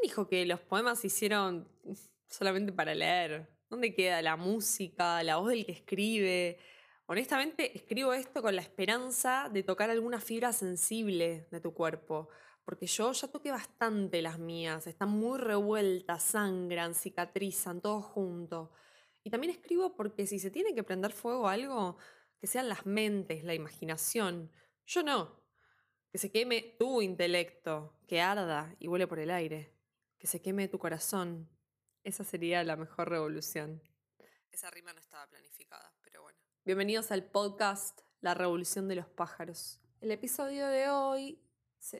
¿Quién dijo que los poemas se hicieron solamente para leer? ¿Dónde queda la música, la voz del que escribe? Honestamente, escribo esto con la esperanza de tocar alguna fibra sensible de tu cuerpo, porque yo ya toqué bastante las mías, están muy revueltas, sangran, cicatrizan, todo junto. Y también escribo porque si se tiene que prender fuego algo, que sean las mentes, la imaginación. Yo no. Que se queme tu intelecto, que arda y vuele por el aire. Que se queme tu corazón. Esa sería la mejor revolución. Esa rima no estaba planificada, pero bueno. Bienvenidos al podcast La Revolución de los Pájaros. El episodio de hoy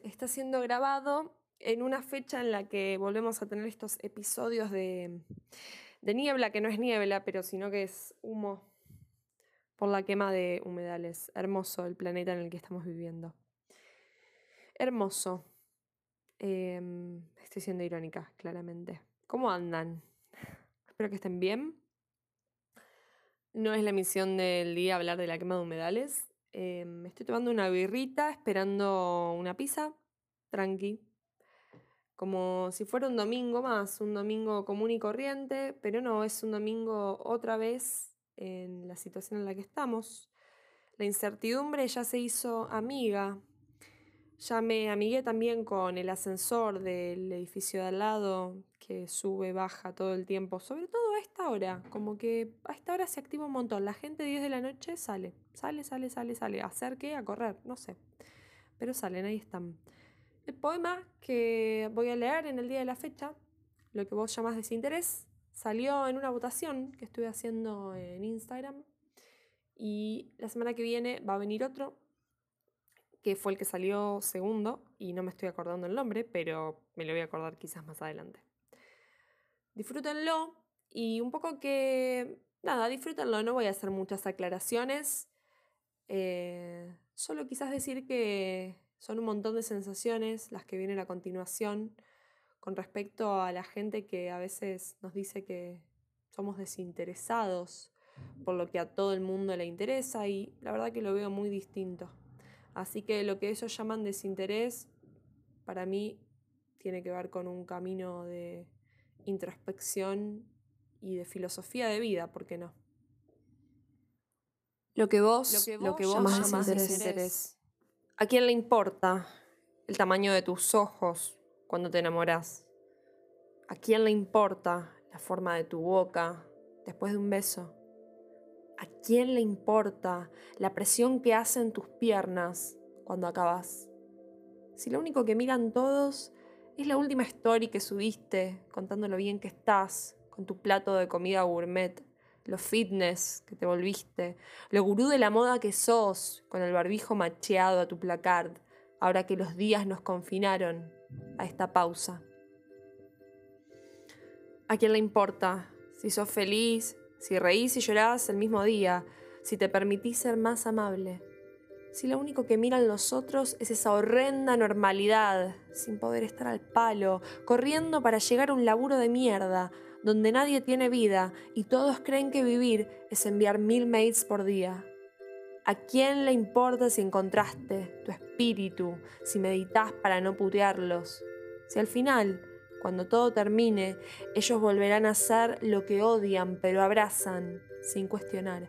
está siendo grabado en una fecha en la que volvemos a tener estos episodios de, de niebla, que no es niebla, pero sino que es humo por la quema de humedales. Hermoso el planeta en el que estamos viviendo. Hermoso. Em, estoy siendo irónica, claramente. ¿Cómo andan? Espero que estén bien. No es la misión del día hablar de la quema de humedales. Me em, estoy tomando una birrita, esperando una pizza, tranqui. Como si fuera un domingo más, un domingo común y corriente, pero no, es un domingo otra vez en la situación en la que estamos. La incertidumbre ya se hizo amiga. Ya me amigué también con el ascensor del edificio de al lado, que sube, baja todo el tiempo, sobre todo a esta hora, como que a esta hora se activa un montón. La gente 10 de la noche sale, sale, sale, sale, sale. ¿A hacer qué? A correr, no sé. Pero salen, ahí están. El poema que voy a leer en el día de la fecha, lo que vos llamás desinterés, Salió en una votación que estuve haciendo en Instagram y la semana que viene va a venir otro, que fue el que salió segundo y no me estoy acordando el nombre, pero me lo voy a acordar quizás más adelante. Disfrútenlo y un poco que, nada, disfrútenlo, no voy a hacer muchas aclaraciones, eh, solo quizás decir que son un montón de sensaciones las que vienen a continuación con respecto a la gente que a veces nos dice que somos desinteresados por lo que a todo el mundo le interesa y la verdad que lo veo muy distinto. Así que lo que ellos llaman desinterés, para mí tiene que ver con un camino de introspección y de filosofía de vida, ¿por qué no? Lo que vos, lo que vos, llamas desinterés. ¿A quién le importa el tamaño de tus ojos, cuando te enamoras? ¿A quién le importa la forma de tu boca después de un beso? ¿A quién le importa la presión que hacen tus piernas cuando acabas? Si lo único que miran todos es la última story que subiste contando lo bien que estás con tu plato de comida gourmet, lo fitness que te volviste, lo gurú de la moda que sos con el barbijo macheado a tu placard, ahora que los días nos confinaron a esta pausa. ¿A quién le importa? Si sos feliz, si reís y llorás el mismo día, si te permitís ser más amable. Si lo único que miran los otros es esa horrenda normalidad, sin poder estar al palo, corriendo para llegar a un laburo de mierda, donde nadie tiene vida y todos creen que vivir es enviar mil mails por día. ¿A quién le importa si encontraste tu espíritu, si meditas para no putearlos? Si al final, cuando todo termine, ellos volverán a ser lo que odian pero abrazan sin cuestionar.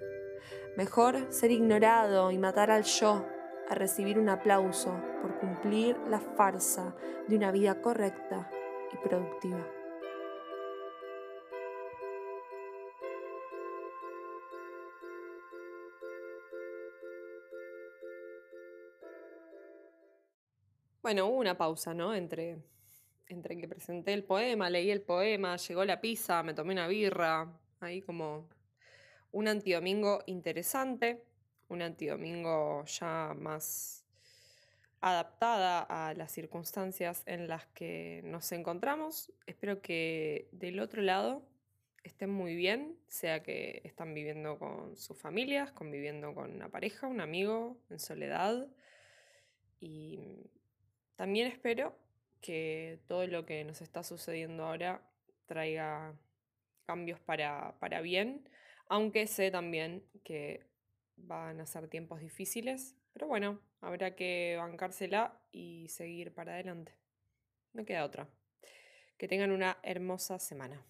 Mejor ser ignorado y matar al yo a recibir un aplauso por cumplir la farsa de una vida correcta y productiva. Bueno, hubo una pausa, ¿no? Entre, entre que presenté el poema, leí el poema, llegó la pizza, me tomé una birra, ahí como un antidomingo interesante, un antidomingo ya más adaptada a las circunstancias en las que nos encontramos. Espero que del otro lado estén muy bien, sea que están viviendo con sus familias, conviviendo con una pareja, un amigo, en soledad. Y también espero que todo lo que nos está sucediendo ahora traiga cambios para, para bien, aunque sé también que van a ser tiempos difíciles, pero bueno, habrá que bancársela y seguir para adelante. No queda otra. Que tengan una hermosa semana.